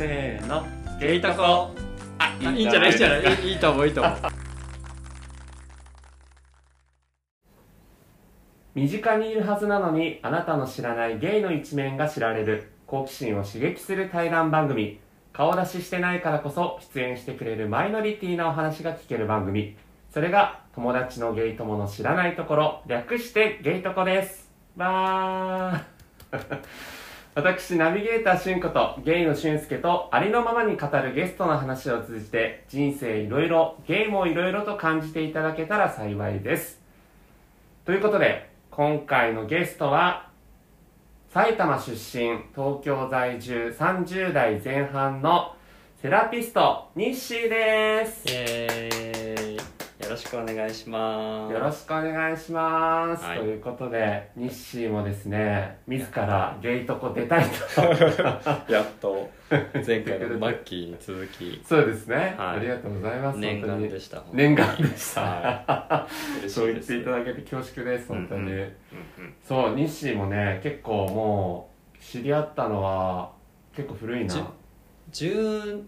せーの。ゲイタコ。あいいんじゃない？いいんじゃない？いいいいと思ういいと思う。身近にいるはずなのにあなたの知らないゲイの一面が知られる。好奇心を刺激する対談番組。顔出ししてないからこそ出演してくれるマイノリティなお話が聞ける番組。それが友達のゲイ友の知らないところ。略してゲイトコです。わー私ナビゲーターしゅんことゲイのしゅんすけとありのままに語るゲストの話を通じて人生いろいろゲイもいろいろと感じていただけたら幸いです。ということで今回のゲストは埼玉出身東京在住30代前半のセラピストニッシーですろしくお願いします。よろしくお願いします、はい。ということでニッシーもですね自らゲイとこ出たいと。やっと前回のマッキーに続き。そうですね、はい。ありがとうございます念願でしした念願でした、は嬉しそう言っていただけて恐縮です本当に、うんうんうん。そうニッシーもね結構もう知り合ったのは結構古いな。じゅ10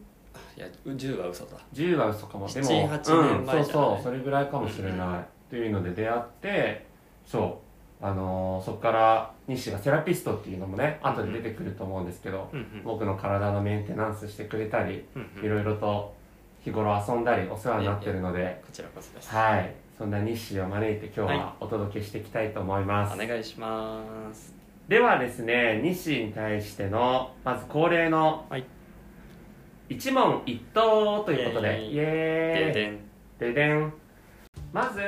いや10は嘘だ。10は嘘かも。でも7 8年前うん、そうそうそれぐらいかもしれない、うんうんというので出会ってそう。あのーそこから西がセラピストっていうのもね後で出てくると思うんですけど、うんうん。僕の体のメンテナンスしてくれたりうんうん。いろいろと日頃遊んだりお世話になってるのでこちらこそです。はい。そんな西を招いて今日ははお届けしていきたいと思います、お願いします。ではですね西に対してのまず恒例のはい一問一答ということで。イイ。エーイ。ででん。ででん。まず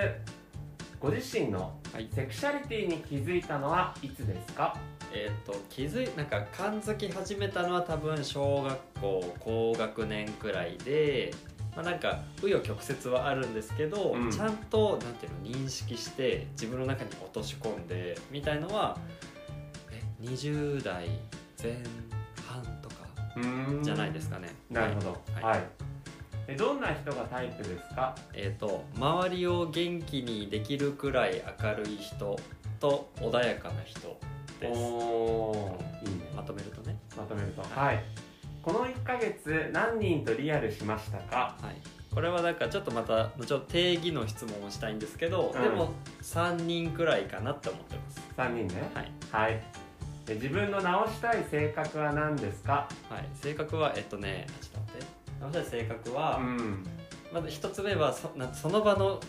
ご自身のはい。セクシャリティに気づいたのはいつですか？えっ、と気づいなんか感づき始めたのは多分小学校高学年くらいでまあなんか紆余曲折はあるんですけど、うん。ちゃんとなんていうの認識して自分の中に落とし込んでみたいのはえ20代前半じゃないですかね。なるほど。はい。はい、えどんな人がタイプですか？えっ、と周りを元気にできるくらい明るい人と穏やかな人です。おーいいね。まとめるとね。まとめると。はい。この1ヶ月何人とリアルしましたか？はい、これはなんかちょっとまた後ほど定義の質問をしたいんですけど、うん。でも3人くらいかなって思ってます。3人ね。はい、はいで自分の直したい性格は何ですか？はい、性格はえっとねちょっと待って。直したい性格は、うん。まず一つ目はそなその場の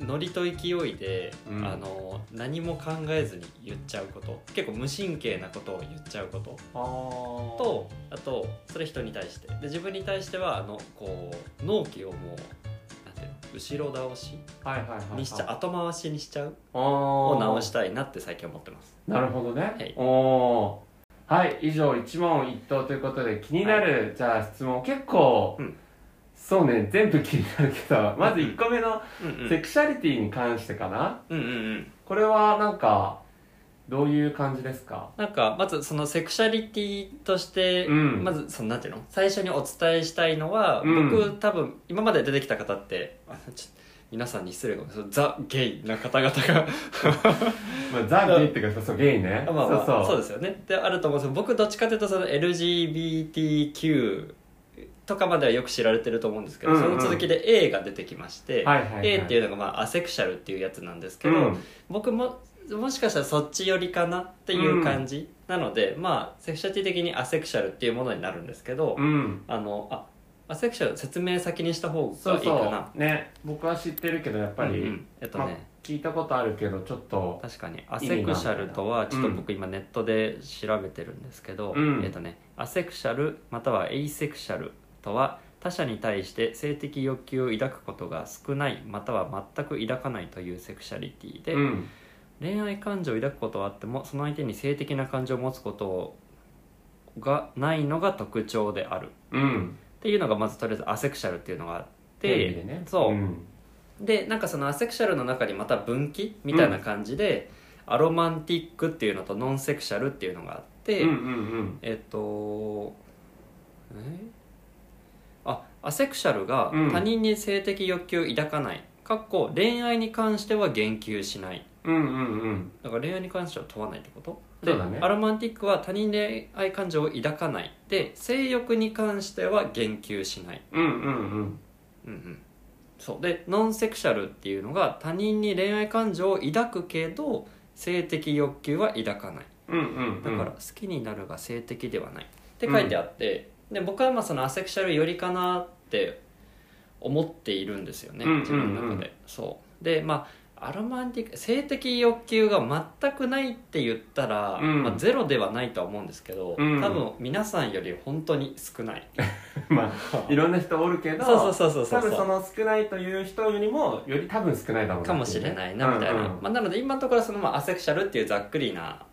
ノリと勢いで、うん。あの何も考えずに言っちゃうこと。結構無神経なことを言っちゃうこと。とあとそれ人に対して。で自分に対してはあのこう納期をもう後ろ倒しはいはいはいはい。にしちゃう後回しにしちゃうをを直したいなって最近思ってます。なるほどね、はい。おはい以上一問一答ということで気になる、じゃあ質問結構、うん。そうね全部気になるけどまず1個目のうん。セクシャリティに関してかな。うんうんうん。これはなんかどういう感じですか？なんかまずそのセクシャリティとして、うん。まずそのなんていうの？最初にお伝えしたいのは、うん。僕多分今まで出てきた方って皆さんに失礼かもザ・ゲイな方々が。まあ、ザ・ゲイっていうかそうそうゲイね。まあまあそうそう。ですよね。であると思うんですけど僕どっちかというとその LGBTQ とかまではよく知られてると思うんですけど、うんうん。その続きで A が出てきまして、はいはいはい。A っていうのがまあアセクシャルっていうやつなんですけど、うん。僕ももしかしたらそっち寄りかなっていう感じ、なのでまあセクシャリティ的にアセクシャルっていうものになるんですけど、うん。あのあアセクシャル説明先にした方がいいかな。うね僕は知ってるけどやっぱり、うんうん。えっとまあね、聞いたことあるけどちょっと確かにアセクシャルとはちょっと僕今ネットで調べてるんですけど、うん。えっとねアセクシャルまたはエイセクシャルとは他者に対して性的欲求を抱くことが少ないまたは全く抱かないというセクシャリティで、うん恋愛感情を抱くことはあってもその相手に性的な感情を持つことがないのが特徴である。うん。っていうのがまずとりあえずアセクシャルっていうのがあってでね。そう、ん。でなんかそのアセクシャルの中にまた分岐みたいな感じで、アロマンティックっていうのとノンセクシャルっていうのがあって、うんうんうん。えっとえ？あアセクシャルがうん。他人に性的欲求を抱かない、かっこ恋愛に関しては言及しないうんうんうん。だから恋愛に関しては問わないってこと？でそうだね。アロマンティックは他人恋愛感情を抱かない。で性欲に関しては言及しない、うんうんうん。うんうん、そう。でノンセクシャルっていうのが他人に恋愛感情を抱くけど性的欲求は抱かない。うんうんうん。だから好きになるが性的ではない。って書いてあって、で僕はまあそのアセクシャルよりかなって思っているんですよね。うんうんうん。自分の中で、そう。でまあアロマンティック性的欲求が全くないって言ったら、うん。まあ、ゼロではないとは思うんですけど、うん。多分皆さんより本当に少ない。まあいろんな人おるけどそうそうそうそうそう多分その少ないという人よりもより多分少ないだろうなかもしれないなみたいな、うんうん。まあ、なので今のところそのまあアセクシャルっていうざっくりな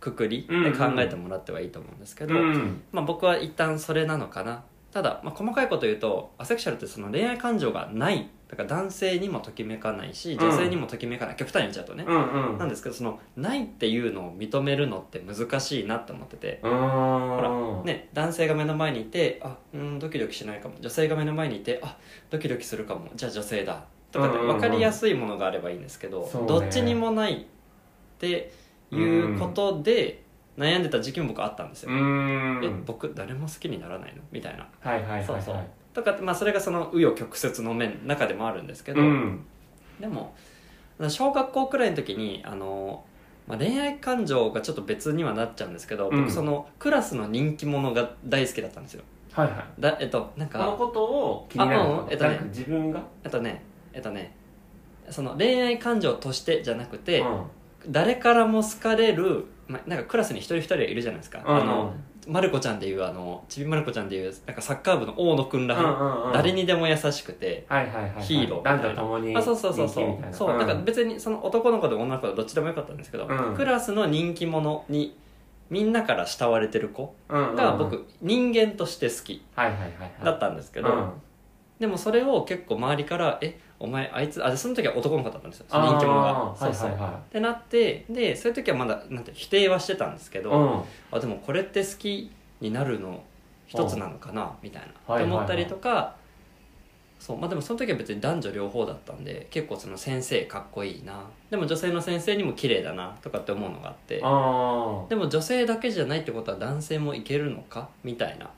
くくりで考えてもらってはいいと思うんですけど、うん。まあ、僕は一旦それなのかな。ただ、まあ、細かいこと言うとアセクシャルってその恋愛感情がないだから男性にもときめかないし女性にもときめかない、極端に言っちゃうとね、うんうん。なんですけどそのないっていうのを認めるのって難しいなって思ってて、ほらね、男性が目の前にいてあうんドキドキしないかも。女性が目の前にいてあドキドキするかも。じゃあ女性だ。とかってうんうんうん。分かりやすいものがあればいいんですけど、そうね。どっちにもないっていうことで悩んでた時期も僕あったんですよ、え僕誰も好きにならないの？みたいな。はいはいはいはい。そうそうとかって、まあ、それがその紆余曲折の面中でもあるんですけど、うん。でも小学校くらいの時にあの、まあ、恋愛感情がちょっと別にはなっちゃうんですけど、うん。僕そのクラスの人気者が大好きだったんですよ。はいはい。だえっとなんかこのことを気になるあのうんえっとね自分が？えっとねえっとねその恋愛感情としてじゃなくて、うん。誰からも好かれる、まあ、なんかクラスに一人一人いるじゃないですか、うん。あのまる子ちゃんでいうあのちびまる子ちゃんでいうなんかサッカー部の大野くんらうんうんうん。誰にでも優しくて、はいはいはいはい。ヒーロー。みたいな男女ともにあそうそうそうそう。人気みたいな。そう、だから別にその男の子でも女の子でもどっちでもよかったんですけど、うん。クラスの人気者にみんなから慕われてる子うんうん。が僕、人間として好きはいはいはいはい。だったんですけど、うん。でもそれを結構周りから「えお前あいつ」あでその時は男の子だったんですよ。その人気者が。そうそう、はい。はいはってなってでそういう時はまだなんて否定はしてたんですけど、うん。あでもこれって好きになるの一つなのかなみたいな、はいはいはい。って思ったりとかそうまあでもその時は別に男女両方だったんで結構その先生かっこいいな。でも女性の先生にも綺麗だなとかって思うのがあってあでも女性だけじゃないってことは男性もいけるのかみたいな。っ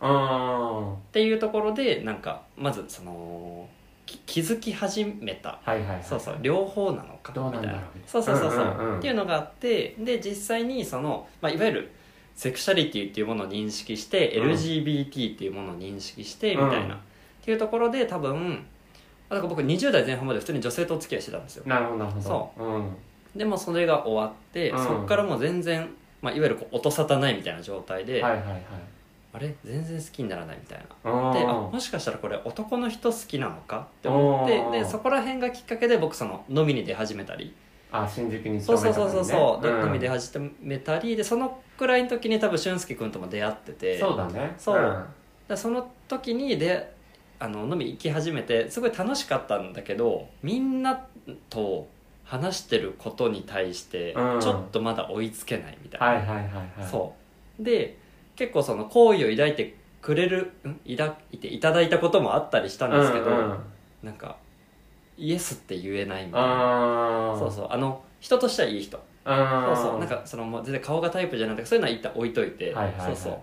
ていうところでなんかまずそのき気づき始めた。はいはいはい。そうそう。両方なのかどうなそうそうそうそう,、うんうんうん。っていうのがあってで実際にその、まあ、いわゆるセクシャリティっていうものを認識して、うん。LGBT っていうものを認識してみたいな、うんっていうところで多分だから僕20代前半まで普通に女性とお付き合いしてたんですよ。なるほどなるほど。そう。ん。でもそれが終わって、うん。そこからもう全然、まあ、いわゆるこう音沙汰ないみたいな状態で、はいはいはいあれ？全然好きにならないみたいな。あであーもしかしたらこれ男の人好きなのか？って思ってでそこら辺がきっかけで僕その飲みに出始めたり。あ新宿にそうそうそうそうそう、でん。飲み出始めたり。でそのくらいの時に多分俊介君とも出会ってて。そうだね。そう。うん。でその時にであの飲み行き始めてすごい楽しかったんだけどみんなと話してることに対してうん。ちょっとまだ追いつけないみたいな、はいはいはいはい。そう。で結構その好意を抱いてくれるん？抱いていただいたこともあったりしたんですけど、うんうん。なんかイエスって言えないみたいな。そうそう。あの人としてはいい人。あそうそう。なんかその全然顔がタイプじゃなくてそういうのは一旦置いといて、はいはいはい。そうそう。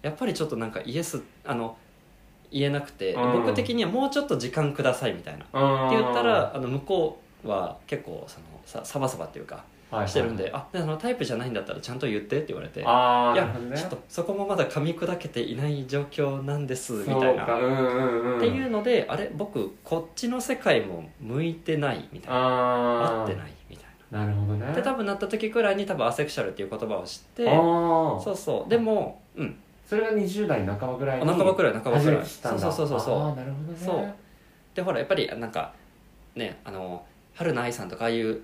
やっぱりちょっとなんかイエスあの言えなくて、うん。僕的にはもうちょっと時間くださいみたいな。ってって言ったらあの向こうは結構そのさサバサバっていうかしてるんで、あでそのタイプじゃないんだったらちゃんと言ってって言われてああいやね。ちょっとそこもまだ噛み砕けていない状況なんですみそうたいな、かうんうんうん。っていうのであれ僕こっちの世界も向いてないみたいな。合ってないみたいな。るほどね。なで多分なった時くらいに多分アセクシャルっていう言葉を知ってそうそう。でもうん。それが20代半ばぐらいに半ばくらい半ばく初らいそうそうそうそうああなるほどね。そう。でほらやっぱりなんかねあの春菜愛さんとかああいう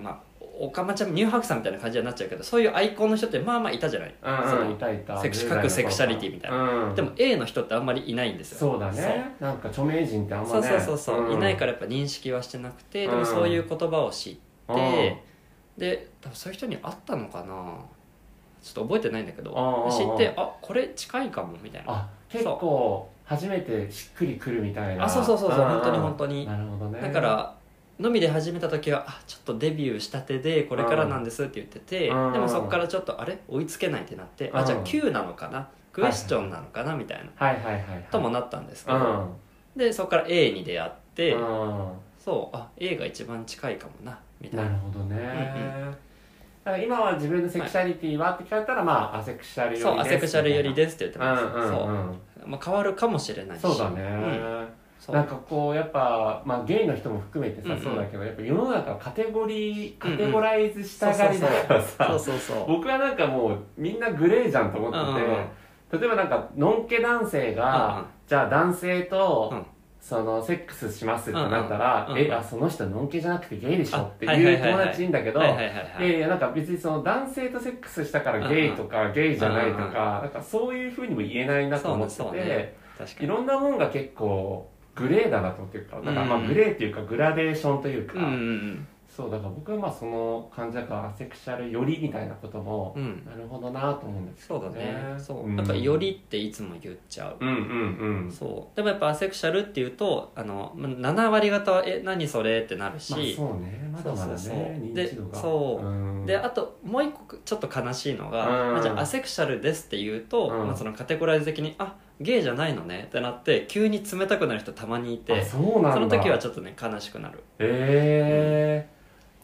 まあおかまちゃん乳白さんみたいな感じになっちゃうけどそういうアイコンの人ってまあまあいたじゃない、うんうん。いたいた。セクシ10代の頃各セクシャリティみたいな。うん。でも A の人ってあんまりいないんですよ。そうだね。なんか著名人ってあんまね。そうそうそうそう、ん。いないからやっぱ認識はしてなくてでうん。もそういう言葉を知って、うん。で多分そういう人に会ったのかな。ちょっと覚えてないんだけどうん知ってあこれ近いかもみたいな。あ結構初めてしっくりくるみたいな。あそうそうそうそう。んん。本当に本当に。なるほどね。だからのみで始めた時はあちょっとデビューしたてでこれからなんですって言ってて、うん。でもそこからちょっとあれ？追いつけないってなって、うん。あじゃあ Q なのかな？クエスチョンなのかな、みたいなともなったんですけど、うん。でそこから A に出会って、うん。そうあ A が一番近いかもなみたいな。なるほどね、うんだから今は自分のセクシャリティはって聞かれたら、まあアセクシャル寄りですそうアセクシャル寄りですって言ってます、うんうんうん。そう、まあ、変わるかもしれないし。そうだね、うんなんかこうやっぱ、まあ、ゲイの人も含めてさ、うんうん。そうだけどやっぱ世の中はカテゴリーカテゴライズしたがりだからさ、僕はなんかもうみんなグレーじゃんと思って。て、うんうん。うん例えばなんかのんけ男性が、うんうん。じゃあ男性と、うん。そのセックスしますってなったら、うんうんうん。えあその人のんけじゃなくてゲイでしょあってはいう友達いいんだけど、なんか別にその男性とセックスしたからゲイとか、ゲイじゃないとか,、うんうんなんかそういうふうにも言えないなと思ってて、ねいろんなもんが結構グレーだなと思ってるから、なんかまあうん。グレーっていうかグラデーションというか、うんうんそうだから僕はまあその感じだからアセクシャルよりみたいなことも、うん。うんなるほどなと思うんですけどそうだね。そう、ん。なんかよりっていつも言っちゃう。うんうんうん。そう。でもやっぱアセクシャルっていうとあのま7割方は「え何それ?」ってなるし、まあそうね。まだまだねそうそうそう。う。ん。であともう一個ちょっと悲しいのが、うん。まあじゃあアセクシャルですって言うと、うん。まあ、そのカテゴライズ的に「あゲイじゃないのね」ってなって急に冷たくなる人たまにいてあそうなんだ。その時はちょっとね悲しくなる。え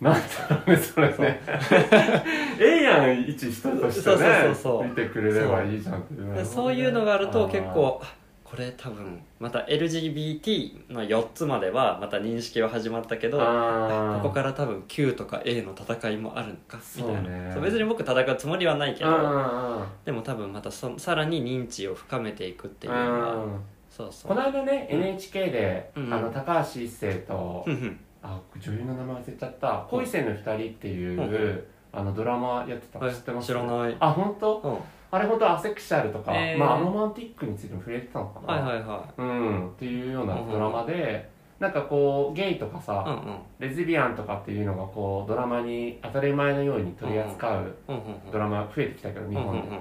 えー、なんだろうねそれね。ええやん一人としてそうそうねそうそう。見てくれればいいじゃんってそういうのがあると結構あこれ多分また LGBT の4つまではまた認識は始まったけどあここから多分 Q とか A の戦いもあるのかみたいな。そう別に僕戦うつもりはないけどでも多分またそさらに認知を深めていくっていうのはうんそうそう。この間ね、うん。NHK で、うんあの高橋一生と、うんうん。あ女優の名前忘れちゃった「恋せぬ二人」っていう、うんあのドラマやってた知ってます？知らない。あ本当？うん。あれ本当アセクシャルとか、えー。まあ、ロマンティックについても触れてたのかな、はいはいはうんっていうようなドラマで、なんかこうゲイとかさ、いうんうん。レズビアンとかっていうのがこうドラマに当たり前のように取り扱ううんうんドラマ増えてきたけど日本で、うんうんうん。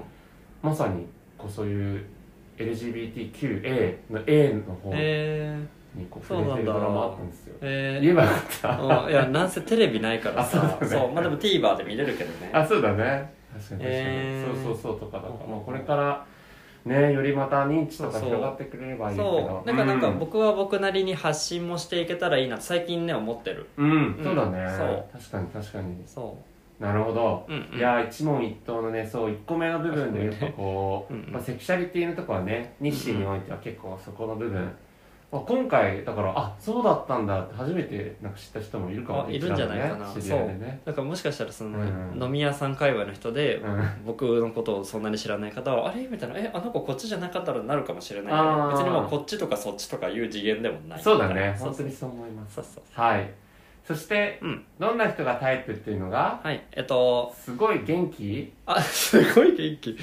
まさにこうそういう LGBTQA の A の方えにこうそうなんだ。触れてるドラマあったんですよ。ー、え言えばよかった。ー、うんいやなんせテレビないからさ。あそうだね。まあでも TVer で見れるけどね。あそうだね。確かに確かに、えー。そうそうそうとかだから、うんまあ、これからねよりまた認知とかそうそう広がってくれればいいけど。そう。なんかうん僕は僕なりに発信もしていけたらいいなって最近ね思ってる。うん、そうだね、そう。確かに確かに。そなるほど、ううんうん。いやー一問一答のねそう1個目の部分で言うとこう、うんうん。まあ、セクシャリティのとこはね日誌においては結構そこの部分、まあ、今回だからあそうだったんだって初めてなんか知った人もいるかもあいるんじゃないかな。ね知り合いでね。だからもしかしたらその、うん。飲み屋さん界隈の人で、うん。僕のことをそんなに知らない方はあれ？みたいな。えあの子こっちじゃなかったらなるかもしれないけど別にもうこっちとかそっちとかいう次元でもない。そうだね。そうそう本当にそう思います。そうそう。はいそして、うん。どんな人がタイプっていうのがはい。えっとすごい元気？あすごい元気。明る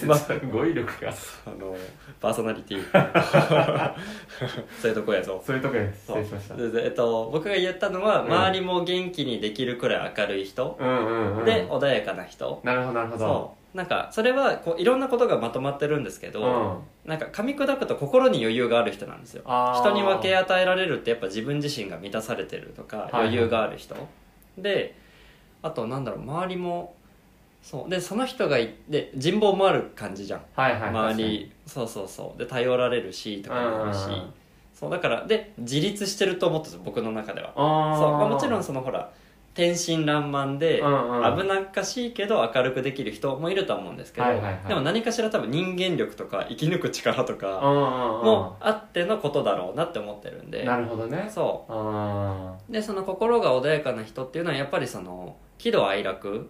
く？ますごい力が。あのパーソナリティ。そういうとこやぞ。そういうとこで失礼しました。えっと、僕が言ったのは、うん。周りも元気にできるくらい明るい人、うんうんうん。で穏やかな人。なるほどなるほど。そうなんかそれはこういろんなことがまとまってるんですけど、うん。なんか噛み砕くと心に余裕がある人なんですよ。人に分け与えられるってやっぱ自分自身が満たされてるとかはい余裕がある人、であとなんだろう周りもそう。でその人がいで人望もある感じじゃん。はいはい周りそうそうそう。で頼られるしとかもあるし。そうだからで自立してると思ってた僕の中では。あー。そう、まあ、もちろんそのほら天真爛漫でうんうん。危なっかしいけど明るくできる人もいるとは思うんですけど、はいはいはい。でも何かしら多分人間力とか生き抜く力とかうんうんうん。もあってのことだろうなって思ってるんで。なるほどね。そあうでその心が穏やかな人っていうのはやっぱりその喜怒哀楽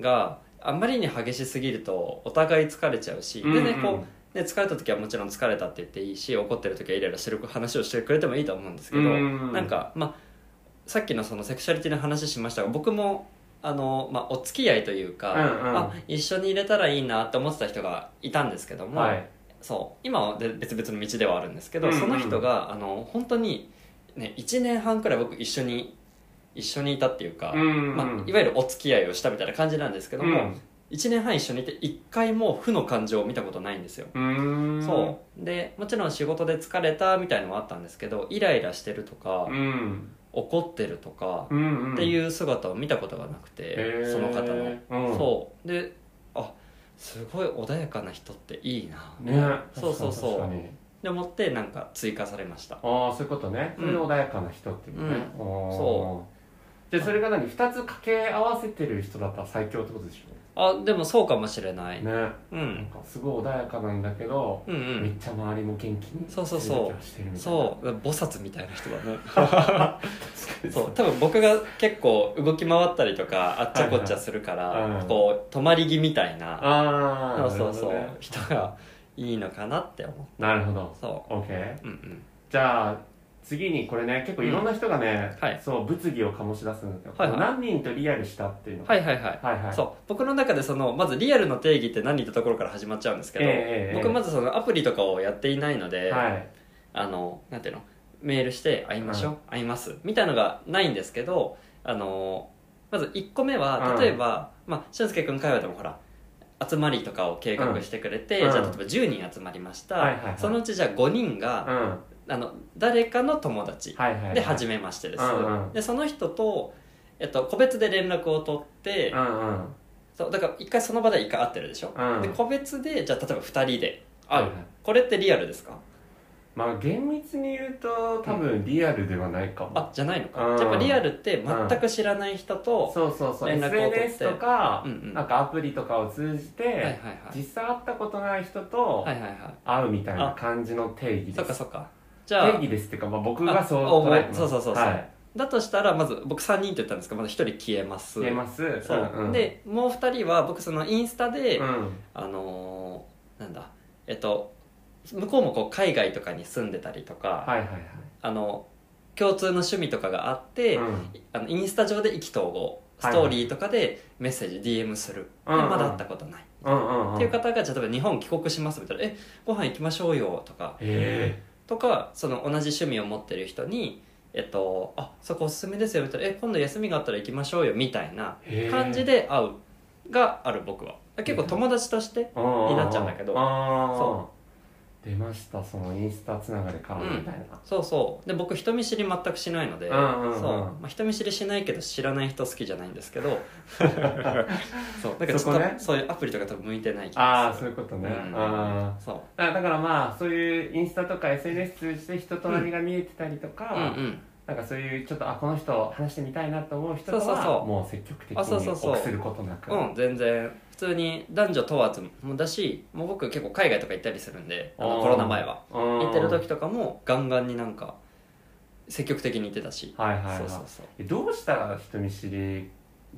があんまりに激しすぎるとお互い疲れちゃうし、うんうん。でねこうで疲れた時はもちろん疲れたって言っていいし怒ってる時はイライラしてる話をしてくれてもいいと思うんですけど、うん。なんかまあさっきのそのセクシャリティの話しましたが僕もあの、まあ、お付き合いというか、うんうん。あ一緒に入れたらいいなって思ってた人がいたんですけども、はい。そう今はで別々の道ではあるんですけど、うんうん。その人があの本当に、ね、1年半くらい僕一緒に一緒にいたっていうか、うんうんまあ、いわゆるお付き合いをしたみたいな感じなんですけども、うん。1年半一緒にいて1回も負の感情を見たことないんですよ、うそう。でもちろん仕事で疲れたみたいのもあったんですけどイライラしてるとか、うん怒ってるとか、うんうん。っていう姿を見たことがなくて、へー。その方の、うん。そう。であすごい穏やかな人っていいな、ね。そうそうそう。で思ってなんか追加されました。ああそういうことね。それで穏やかな人っていうね、うん。そじゃあそれが何？2つ掛け合わせてる人だったら最強ってことでしあでもそうかもしれない、ょね。うなんんかすごい穏やかなんだけど、うんうん。めっちゃ周りも元気にそうそうそう。成長してるみたいな。そう。菩薩みたいな人だね。確かに。そう。多分僕が結構動き回ったりとかあっちゃこっちゃするから、はいはい。うん。こう泊まり木みたいな。ああそうそうそう、人がいいのかなって思うなるほど。そ OK ううんうん。じゃあ次にこれね結構いろんな人がね、はい。そう物議を醸し出すんだけど、はいはい。何人とリアルしたっていうの。はいはい。はいはい。はいそう。僕の中でそのまずリアルの定義って何ってところから始まっちゃうんですけど、ええええ僕まずそのアプリとかをやっていないので、はい。あのなんていうのメールして会いましょう、会いますみたいのがないんですけどあのまず1個目はうん。例えば、まあ、俊介君会話でもほら集まりとかを計画してくれて、うん。じゃあ例えば10人集まりました、はいはいはい。そのうちじゃあ5人が、うんあの誰かの友達で初めましてです、うんうん。でその人と、えっと、個別で連絡を取って、うんうん。そうだから一回その場で一回会ってるでしょ、うん。で個別でじゃあ例えば2人で会う、はいはい。これってリアルですか？まあ厳密に言うと多分リアルではないかも、あじゃないのか、うん。やっぱリアルって全く知らない人と、そうそうそう。連絡を取って。SNS とか、うんうん。なんかアプリとかを通じて、はいはいはい。実際会ったことない人と会うみたいな感じの定義です。そっかそっかじゃあ定義ですっていうか、まあ、僕がそうあ捉えてます。そうそうそうそう。はい、だとしたらまず僕3人って言ったんですけどまず1人消えます。消えます。そう、んうん、でもう2人は僕そのインスタで、うん。あのーなんだえっと向こうもこう海外とかに住んでたりとか、はいはいはい。あの共通の趣味とかがあって、うん。あのインスタ上で意気投合ストーリーとかでメッセージ DM する、うんうん。でまだ会ったことない、うんうんうん。っていう方がじゃあ例えば日本帰国しますみたいな「えご飯行きましょうよ」とか。へとかその同じ趣味を持ってる人に「えっと、あそこおすすめですよ」みたいな「え今度休みがあったら行きましょうよ」みたいなえ感じで会うがある僕は。結構友達としてにになっちゃうんだけど。そ出ましたそのインスタつながりからみたいな、そうそう。で僕人見知り全くしないので、うんうんうん。そう。まあ、人見知りしないけど知らない人好きじゃないんですけど。そう。だからちょっとね。そういうアプリとか多分向いてない気ああがする。そういうことね、うん。あそう。あだだからまあそういうインスタとか SNS 通じて人となりが見えてたりとか、うんうん。なんかそういうちょっとあこの人話してみたいなと思う人とはそうそうそう。もう積極的あそうそうそう。に臆することなく。うん全然普通に男女問わずもだしもう僕結構海外とか行ったりするんであのコロナ前は。行行ってる時とかもガンガンになんか積極的に行ってたし、はいはいはい。そうそうそう。えどうしたら人見知り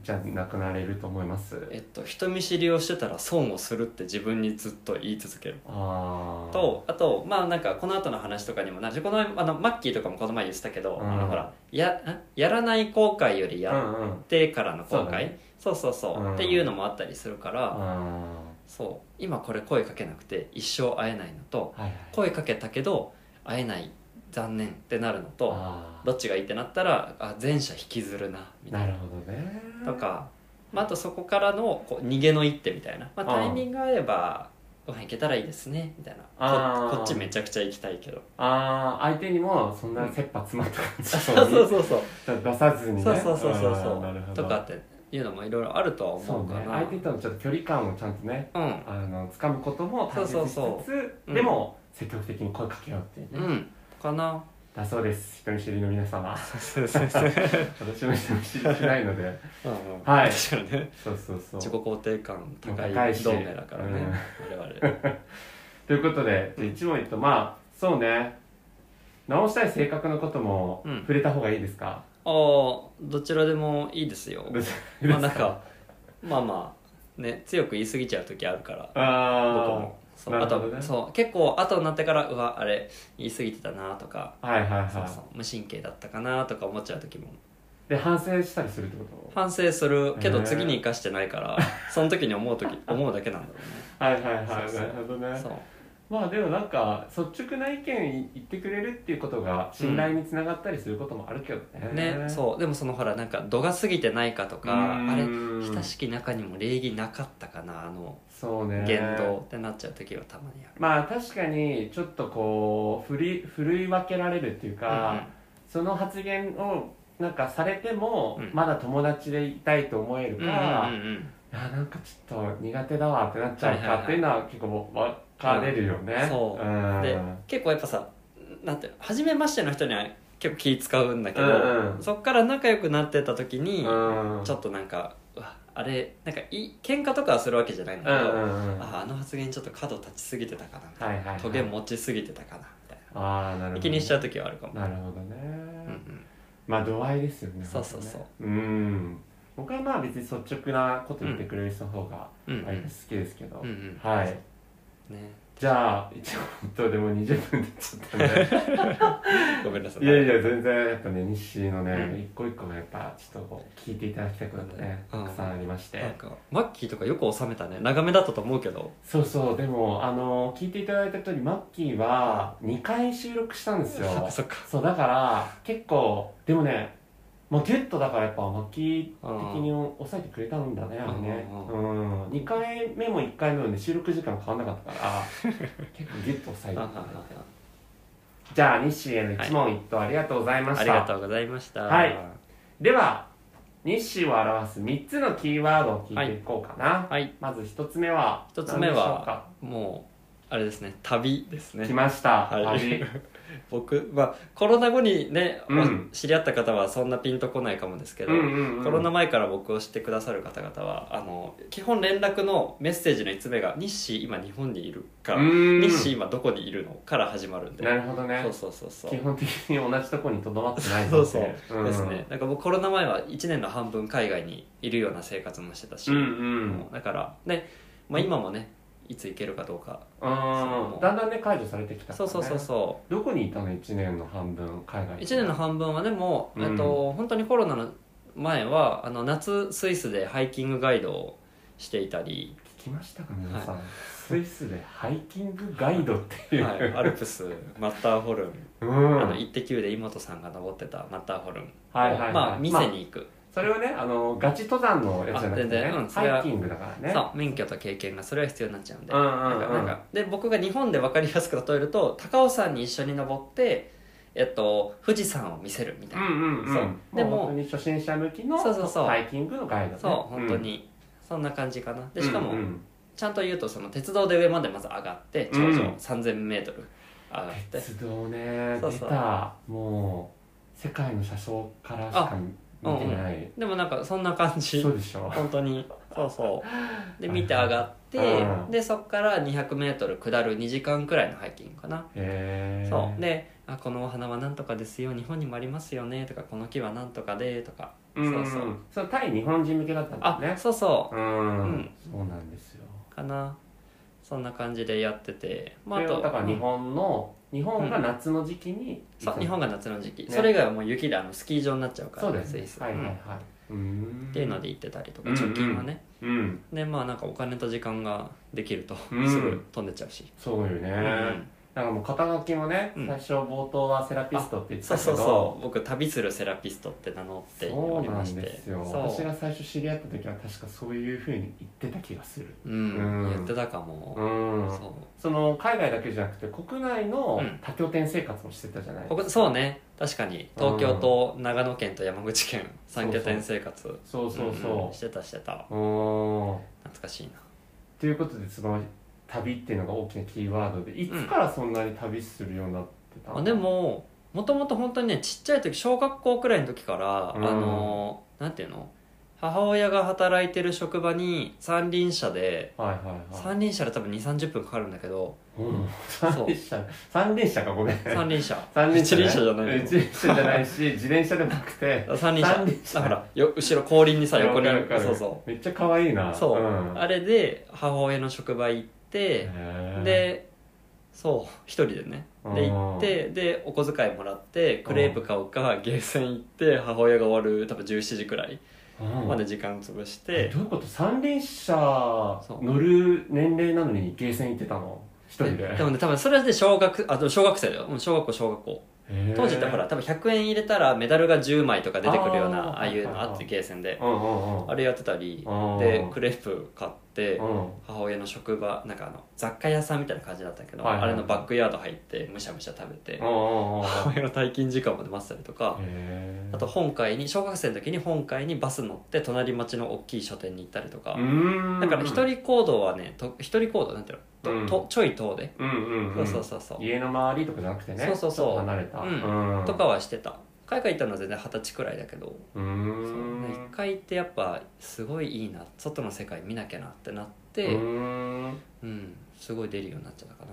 じゃなくなれると思います？えっと人見知りをしてたら損をするって自分にずっと言い続ける。とあとまあなんかこの後の話とかにもなこのあのマッキーとかもこの前言ってたけど、うん。あのほらやんやらない後悔よりうんやうんってからの後悔、そうだねそうそうそう、うん。っていうのもあったりするから、あそう。今これ声かけなくて一生会えないのとーはいはい。声かけたけど会えない残念ってなるのとあどっちがいいってなったらあ前者引きずるなみたいな。ーなるほどね。とか、まあ、あとそこからのこう逃げの一手みたいな、まあ、タイミングが合えばご飯行けたらいいですねみたいな。あー。ここっちめちゃくちゃ行きたいけど。ああ相手にもそんな切羽詰まった感じ そうそうそうそう。ちょっと出さずにね。そうそうそうそうあそーなるほど。うとかっていうのもいろいろあるとは思うかな相手とのちょっと距離感をちゃんとねうん。あの掴むことも大切しつつでも積極的に声かけようっていうね、うん。かな。だそうです。人見知りの皆様。そうそうそう私も人見知りしないので。うんうん。はい。確かにね。そうそうそう。自己肯定感高い同盟だからね、我々。ということでじゃあ一問言うとまあそうね。直したい性格のこともうん。触れた方がいいですか、ああどちらでもいいですよ。まあなんかまあまあね強く言い過ぎちゃう時あるから僕あも。そうあとなるほどね。そう結構後になってからうわあれ言い過ぎてたなとかあはいはいはい。そうそう無神経だったかなとか思っちゃう時も。で反省したりするってこと？反省するけど次に生かしてないからその時に思う時思うだけなんだろ はいはいはいそうそうなるほどね。そうまあでもなんか率直な意見言ってくれるっていうことが信頼につながったりすることもあるけどね、ねそう。でもそのほらなんか度が過ぎてないかとかうん。あれ親しき中にも礼儀なかったかなあのそうね。言動ってなっちゃう時はたまにある。まあ確かにちょっとこう振り振るい分けられるっていうか、その発言をなんかされても、うん。まだ友達でいたいと思えるうんか、うんうんうん。いやなんかちょっと苦手だわってなっちゃうかっていうのは結構分かれるよね、うんそう。うん。で結構やっぱさなんていうの初めましての人には結構気使うんだけど、うんうん。そっから仲良くなってた時に、うん。ちょっとなんかあれなんかい喧嘩とかはするわけじゃないんだけど、うんうんうん。ああの発言ちょっと角立ちすぎてたかなはいはいはい。トゲ持ちすぎてたかなみたいああなるほどな気にしちゃう時はあるかも、なるほどね、うんうん。まあ度合いですよねそうそうそう。うん。僕はまあ別に率直なこと言ってくれる人の方がうんうん。割と好きですけど、うんうん。はいね。じゃあ一応本当でも20分経っちゃったね ごめんなさい。いやいや全然やっぱね日誌のね、うん。一個一個がやっぱちょっとこう聞いていただきたいことがね、うん。たくさんありまして、なんかマッキーとかよく収めたね。長めだったと思うけど。そうそうでもあの聞いていただいた通りマッキーは2回収録したんですよ。そっかそっか。そうだから結構でもねまあ、ギュッとだからやっぱマッキー的に抑えてくれたんだねあれね。ううん。2回目も1回目もね収録時間変わんなかったから 結構ギュッと抑えていた。だいてじゃあ日誌への一問一答ありがとうございました、ありがとうございました。はい。では日誌を表す3つのキーワードを聞いていこうかな、はい。まず1つ目は一つ目はかもうあれですね旅ですね。来ました、はい。旅。僕まあコロナ後にね、うん。知り合った方はそんなピンとこないかもですけど、うんうんうんコロナ前から僕を知ってくださる方々はあの基本連絡のメッセージの5つ目が「日誌今日本にいる」か日誌今どこにいるの?」から始まるんで。なるほどね。そうそうそうそう。基本的に同じとこにとどまってないそうそう。うんですね。なんか僕コロナ前は1年の半分海外にいるような生活もしてたし、うんうん。だからで、まあ、今もねいつ行けるかどうか。うんだんだんね解除されてきたからね。そうそうそうそどこにいたの？1年の半分海外。う1年の半分はでも、うん。と本当にコロナの前はあの夏スイスでハイキングガイドをしていたり、聞きましたか皆さん、スイスでハイキングガイドっていう、はい、アルプス マッターホルン、うん。あの「イッテ Q!」で妹さんが登ってたマッターホルンを、はいはいはい。まあ、見せに行く、それをねあのガチ登山のやつじゃなくてね、うんハイキングだからね。そう免許と経験がそれは必要になっちゃうんで、うんうんうん。なんかで僕が日本で分かりやすく例えると高尾山に一緒に登って、えっと、富士山を見せるみたいな、うんうんうん。そう。でも本当に初心者向きのそうそうそう。ハイキングのガイドね。そう本当に、そんな感じかな。でしかも、うんうん。ちゃんと言うとその鉄道で上までまず上がって頂上 3000m 上がって、鉄道ねそうそう。出た。もう世界の車掌からしか見てない、でもなんかそんな感じ。そうでしょ。本当に。そうそう。で見て上がって、うん。でそっから 200m 下る2時間くらいのハイキングかな、へえそう。であこのお花はなんとかですよ。日本にもありますよね。とかこの木はなんとかでとか。うんうん。そうそう。そう対日本人向けだったんね。そうそう。うん、うん。そうなんですよ。かな。そんな感じでやってて、まあ、あとをだから日本の、日本が夏の時期にそう日本が夏の時期、ね。それ以外はもう雪であのスキー場になっちゃうからそうですね。スイス。はいはいはい。っていうので行ってたりとかうんうん。貯金はね、うん。でまあなんかお金と時間ができるとうん。すぐ飛んでっちゃうし、そうよね、うんだからもう肩書きもね、うん。最初冒頭はセラピストって言ってそうたけどそうそう僕旅するセラピストって名乗っておりましてそうなんですよ。そう。私が最初知り合った時は確かそういうふうに言ってた気がする。うん、うん。言ってたかも、うん。そう。その海外だけじゃなくて国内のうん多拠点生活もしてたじゃないここそうね。確かに。東京と長野県と山口県3拠点生活。そうそうそん。してたしてた。ううん。懐かしいな。ということでその旅っていうのが大きなキーワードでいつからそんなに旅するようになってたの、あでももともと本当にねちっちゃい時小学校くらいの時から、うん。あのなんていうの？母親が働いてる職場に三輪車ではいはいはい。三輪車で多分2 3 0分かかるんだけどうん。三輪車？三輪車かごめん。三輪車。三輪車、ね、一輪車じゃないの。一輪車じゃないし自転車でもなくて三輪車。だからよ後ろ後輪にさ横に。そうそめっちゃ可愛いな。うそう、ん、あれで母親の職場行って、へー。でそう一人でね。でうん。行ってでお小遣いもらってクレープ買うかゲーセン行って母親が終わる多分17時くらいうん。まで時間潰して。どういうこと？三輪車乗る年齢なのにゲーセン行ってたの？一人で？でもね多分それで小学あ小学生だよ。うん小学校小学校。当時ってほら多分100円入れたらメダルが10枚とか出てくるようなあー。ああいうのあってゲーセンで。あれやってたり。うん。でクレープ買ってうん。母親の職場なんかあの雑貨屋さんみたいな感じだったけど、はいはいあれのバックヤード入ってむしゃむしゃ食べて、母親の退勤時間まで待ってたりとか、あと本会に小学生の時に本会にバス乗って隣町の大きい書店に行ったりとか、だから一人行動はねと一人行動なんていうの、うん。ととちょい遠で、うんうんうん。そうそうそうそう。家の周りとかじゃなくてね。そうそうそう。離れた。うん。とかはしてた海外行ったのは全然二十歳くらいだけど、一回行ってやっぱすごいいいな外の世界見なきゃなってなって、うーん。うん、すごい出るようになっちゃったかな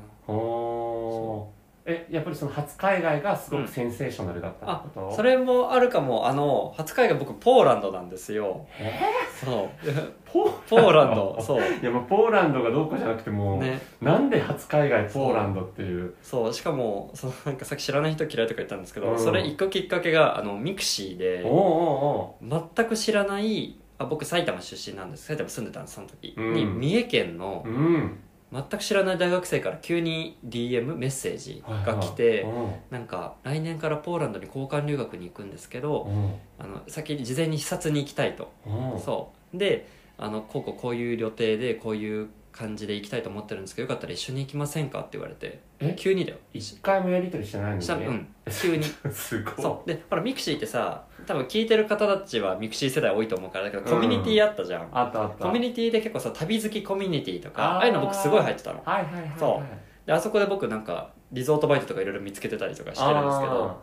えやっぱりその初海外がすごくセンセーショナルだったっあてこと、それもあるかも。あの初海外僕ポーランドなんですよ。え？そう。ポ ーポーランドそう。いやもうポーランドがどうこうじゃなくてもう、ね。なんで初海外ポーランドっていう？そう。しかもそのなんかさっき知らない人嫌いとか言ったんですけど、うん。それ一個きっかけがあのミクシーでおおうお全く知らないあ僕埼玉出身なんです。埼玉住んでたんですその時、うん。に三重県のうん全く知らない大学生から急に DM メッセージが来て、はいはいなんか来年からポーランドに交換留学に行くんですけどうん。あの先に事前に視察に行きたいと。うん。うんそう。であのこうこうこういう予定でこういう感じで行きたいと思ってるんですけどよかったら一緒に行きませんかって言われてえ？急にだよ。一回もやり取りしてないのにしたうん。急に。すごい。そう。でほらミクシーってさ多分聞いてる方たちはミクシー世代多いと思うからだけどうん。コミュニティあったじゃん、あったあった。コミュニティで結構さ旅好きコミュニティとかあー。ああいうの僕すごい入ってたの。はいはいはいはい。そう。であそこで僕なんかリゾートバイトとかいろいろ見つけてたりとかしてるんですけど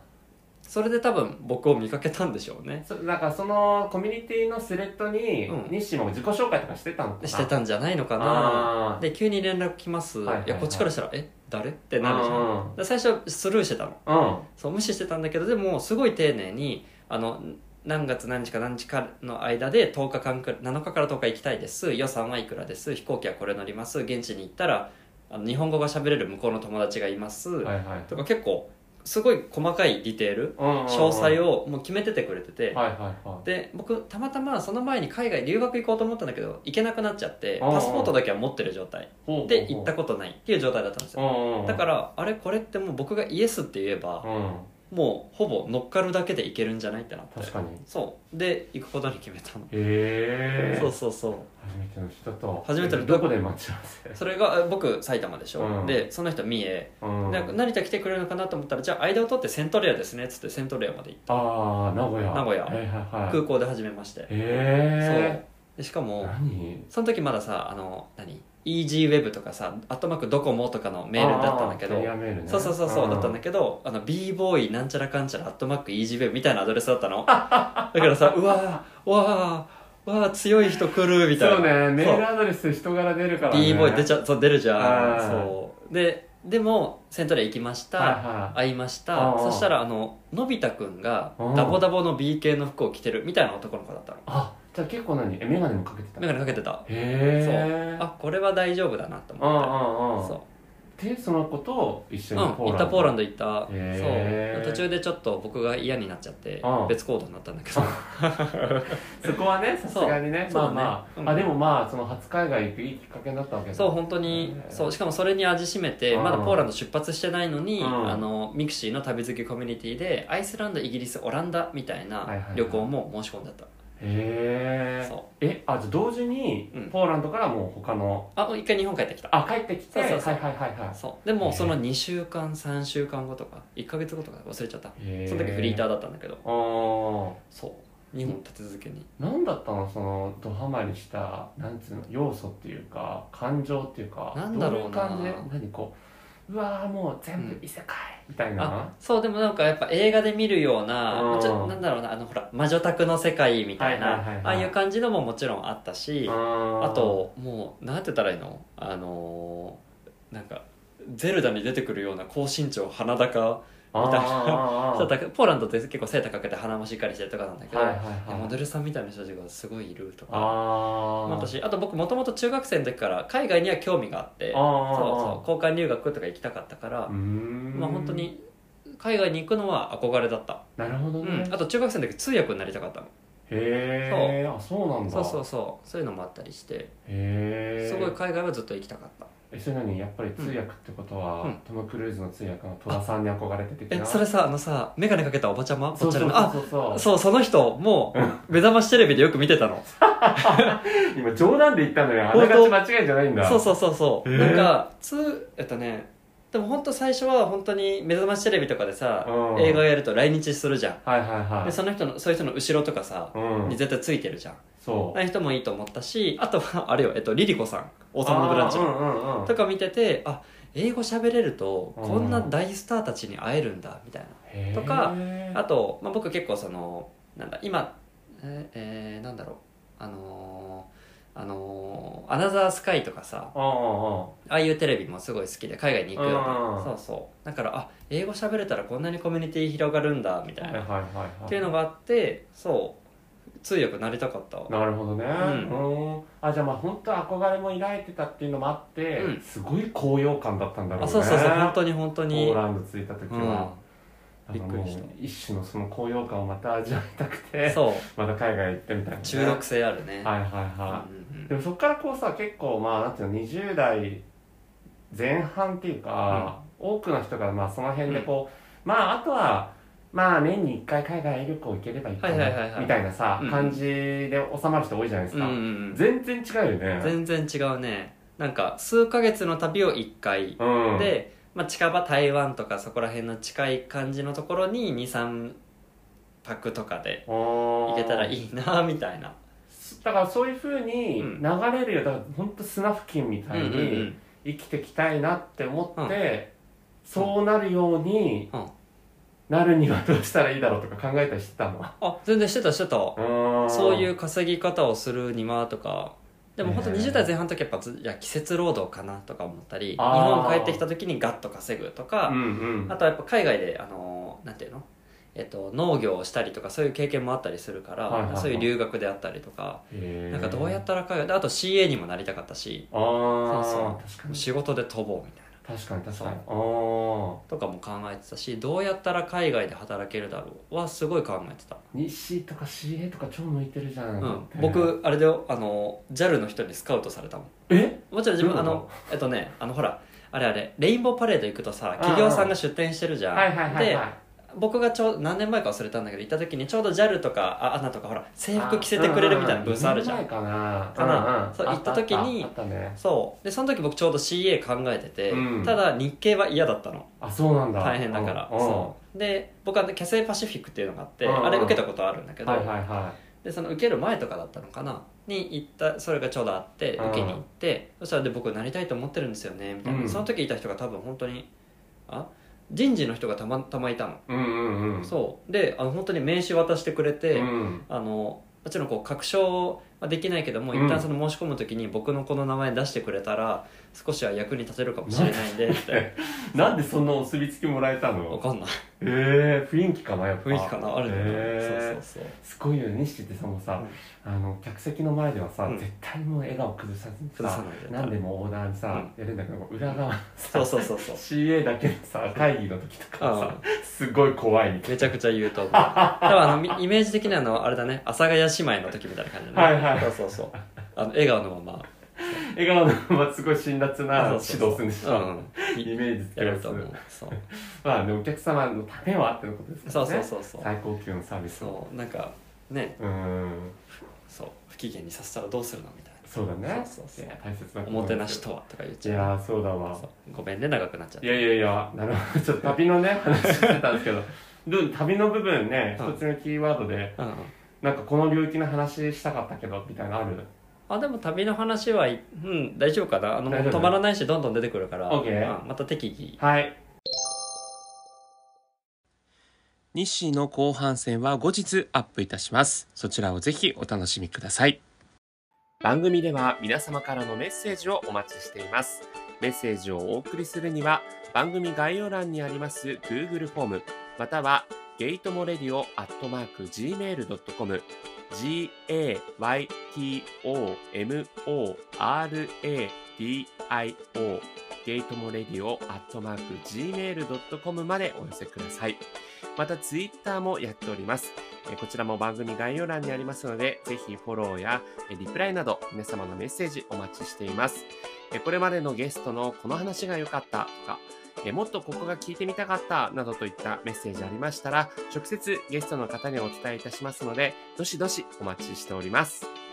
それで多分僕を見かけたんでしょうね。そなんかそのコミュニティのスレッドにうん。西も自己紹介とかしてたのかな？してたんじゃないのかな。で急に連絡来ます、はいはいはい。いやこっちからしたら「え誰?」ってなるじゃん。最初スルーしてたの。うん。そう無視してたんだけどでもすごい丁寧にあの何月何日か何日かの間で10日間くらい7日から10日行きたいです。予算はいくらです。飛行機はこれ乗ります。現地に行ったらあの日本語が喋れる向こうの友達がいます、はいはい。とか結構すごい細かいディテールうんうんうん詳細をもう決めててくれてて、はいはいはい。で僕たまたまその前に海外留学行こうと思ったんだけど行けなくなっちゃってパスポートだけは持ってる状態。で行ったことないっていう状態だったんですよ。だからあれ？これってもう僕がイエスって言えばうんもうほぼ乗っかるだけでいけるんじゃないってなって。確かに。そう。で行くことに決めたの。へえそうそうそう。初めての人と。初めてのえどこで待ち合わせ？それがえ僕埼玉でしょ、うん。でその人三重、うん。で成田来てくれるのかなと思ったらじゃあ間を取ってセントレアですねっつってセントレアまで行っああ名古屋。名古屋。はいはいはい。た空港で初めまして、へえでしかも何？その時まださあの何？EasyWeb とかさ「アットマークドコモ」とかのメールだったんだけどね。そうそうそうそうだったんだけけどあの b ボーイなんちゃらかんちゃらアットマーク EasyWeb みたいなアドレスだったの。だからさうわーわーわー強い人来るみたいな。そうねメールアドレス人柄出るからね。B ボーイ出ちゃそう出るじゃん。そう。ででもセントレア行きました、はいは会いました。そしたらあののび太くんがうんダボダボの B 系の服を着てるみたいな男の子だったの。あじゃあ結構何？え眼鏡もかけてた眼鏡かけてた。へえ。あこれは大丈夫だなと思ってうんそう。でその子と一緒にうん、行ったポーランド行った。そう。途中でちょっと僕が嫌になっちゃってうん別行動になったんだけど。そこはねさすがにね。まあまあ、ねうん。あでもまあその初海外行くいいきっかけになったわけだ。そう本当にそう。しかもそれに味しめてうんまだポーランド出発してないのにうん。あのミクシーの旅好きコミュニティでアイスランドイギリスオランダみたいなはいはいはい。旅行も申し込んでたへえそう。えあじゃあ同時にうん。ポーランドからもう他の、あ一回日本帰ってきた。あ帰ってきてそうそうそう。はいはいはいはい。そう。でもその2週間3週間後とか1か月後とか忘れちゃった。へー。その時フリーターだったんだけど。あー。そう。日本立て続けに。何だったの？そのドハマりしたなんつうの要素っていうか感情っていうかなんだろうな。どういう感じ？で何こううわーもう全部異世界みたいな。あ、そうでもなんかやっぱ映画で見るような、うん。ちょなんだろうなあのほら魔女宅の世界みたいな、はいはいはいはい。ああいう感じのももちろんあったし、ああともうなんて言ったらいいの？あのーなんかゼルダに出てくるような高身長鼻高みたいな。ポーランドって結構背高くて鼻もしっかりしてるとかなんだけど、はいはいはい。モデルさんみたいな人たちがすごいいるとか。あー。私あと僕もともと中学生の時から海外には興味があってそうそう交換留学とか行きたかったからまあ本当に海外に行くのは憧れだった、なるほどね、うん、あと中学生の時通訳になりたかったの。へえあそうなんだ。そうそうそう。そういうのもあったりして。へえすごい海外はずっと行きたかったえそれ何？やっぱり通訳ってことは、うん。トム・クルーズの通訳の戸田さんに憧れて的な？えそれさあのさ眼鏡かけたおばちゃま？ぽそうそうっちゃりのあそうそうそうその人もう目覚ましテレビでよく見てたの。今冗談で言ったのよ。あがち間違いじゃないんだ。そうそうそうそう、へー。なんかつえっとねでも本当最初は本当に目覚ましテレビとかでさ、うん。映画やると来日するじゃん、はいはいはい。でその人のそういう人の後ろとかさ、うん。に絶対ついてるじゃん。そああいう人もいいと思ったしあとはあれよ、えっと、リリコさん「王う様のブランチあ」ーうんうんうん。とか見ててあ英語喋れるとうん。こんな大スターたちに会えるんだみたいへー。とかなあと、まあ、僕結構そのなんだ今えーえーなんだろう。あのーあのーアナザースカイ」とかさああいうテレビもすごい好きで海外に行くよそうそう。だからあ英語喋れたらこんなにコミュニティ広がるんだみたいな、はいはいはいはい。っていうのがあってそう通訳なりたかったわ。なるほどね。ううん。あじゃあまあ本当憧れも抱いてたっていうのもあって、うん。すごい高揚感だったんだろうね。あそうそうそう本当に。本当ポにーランド着いた時は、びっくりした。一種のその高揚感をまた味わいたくてそう。また海外行ってみたいな、ね、中毒性あるね、はいはいはうんうんい、でもそっからこうさ結構まあなんていうの20代前半っていうか、多くの人がまあその辺でこう、まああとはまあ年に1回海外旅行行ければいいかはいはいはいはない。みたいなさ、うん感じで収まる人多いじゃないですか、うんうんうん。全然違うよね。全然違うね。なんか数ヶ月の旅を1回うん。で、まあ、近場台湾とかそこら辺の近い感じのところに23泊とかで行行けたらいいなみたいな。だからそういうふうにうん。流れるよ。だから本当砂付近みたいうんうんうにん。生きていきたいなって思って、そうなるようにうんなるにはどうしたらいいだろうとか考えたりしてたの？あ全然してたしてた。そそういう稼ぎ方をするにはとか。でも本当へー。20代前半の時やっぱずいや季節労働かなとか思ったり日本帰ってきた時にガッと稼ぐとか、うんうん。あとはやっぱ海外であのなんていうの？えっと、農業をしたりとかそういう経験もあったりするから、はいはいはい。そういう留学であったりとか、なんかどうやったら海外であと CA にもなりたかったし。あそうあそう仕事で飛ぼうみたいな確かに確かに。とかも考えてたしどうやったら海外で働けるだろうはすごい考えてた、西とか CA とか超向いてるじゃん、うん、僕あれであの JAL の人にスカウトされたもん。え？もちろん自分あのえっとねあのほらあれあれレインボーパレード行くとさ企業さんが出店してるじゃん、はいはいはいはい。で僕がちょう何年前か忘れたんだけど行った時にちょうど JAL とかあアナとかほら制服着せてくれるみたいなブースあるじゃん、かなかなそう行った時にそうでその時僕ちょうど CA 考えてて、ただ日系は嫌だったのあそうなんだ大変だからそうで僕はキャセイパシフィックっていうのがあってあれ受けたことあるんだけど、でその受ける前とかだったのかなに行ったそれがちょうどあって受けに行ってそしたらで僕なりたいと思ってるんですよねみたいな、その時いた人が多分本当にあ人事の人がたまたまいたの、いうんうんうん。そう。であの本当に名刺渡してくれて、うん。あのもちろんこう確証はできないけども、うん。一旦その申し込む時に僕のこの名前出してくれたら少しは役に立てるかもしれないんで なんでそんなお墨付きもらえたわのかんない。ええ雰囲気かなやっぱ。雰囲気かなあるのかな、へー。そうそうすごいよね西ってさもうさ、あの客席の前ではさ、うん。絶対もう笑顔崩さずにさ崩さないで何でもオーダーにさ、やるんだけど裏側そうそうそうそう。CA だけのさ会議の時とかうん。さすごい怖いみたいめちゃくちゃ言うと思う多分あのみイメージ的な。のはあれだね阿佐ヶ谷姉妹の時みたいな感じだねはいはいそうそうそう。あの笑顔のまま。な笑顔のまますごい辛辣な指導するんでしょ、うん。イメージつけやると思うそう。まあねお客様のためはってのことですからね。そうそうそうそう。最高級のサービスをそうなんかね。うーん。そう。不機嫌にさせたらどうするのみたいそうだね。そうそうそう。いや大切なおもてなしとはとか言っいちゃう。やーそうだわ。ごめんね長くなっちゃったいやいやいやなるほど。ちょっと旅のね話してたんですけど。旅の部分ねうん。一つのキーワードでうんうんなんかこの領域の話したかったけどみたいなのある？あでも旅の話はいうん大丈夫かな？あの止まらないしどんどん出てくるから、うんまた適宜。はい。日誌の後半戦は後日アップいたします。そちらをぜひお楽しみください。番組では皆様からのメッセージをお待ちしています。メッセージをお送りするには番組概要欄にあります Google フォームまたはゲートモレディオアットマーク Gmail.com G-A-Y-T-O-M-O-R-A-D-I-O ゲートモレディオアットマーク Gmail.com までお寄せください。また Twitter もやっております。こちらも番組概要欄にありますので、ぜひフォローやリプライなど皆様のメッセージお待ちしています。これまでのゲストのこの話が良かったとか、えもっとここが聞いてみたかったなどといったメッセージありましたら、直接ゲストの方にお伝えいたしますので、どしどしお待ちしております。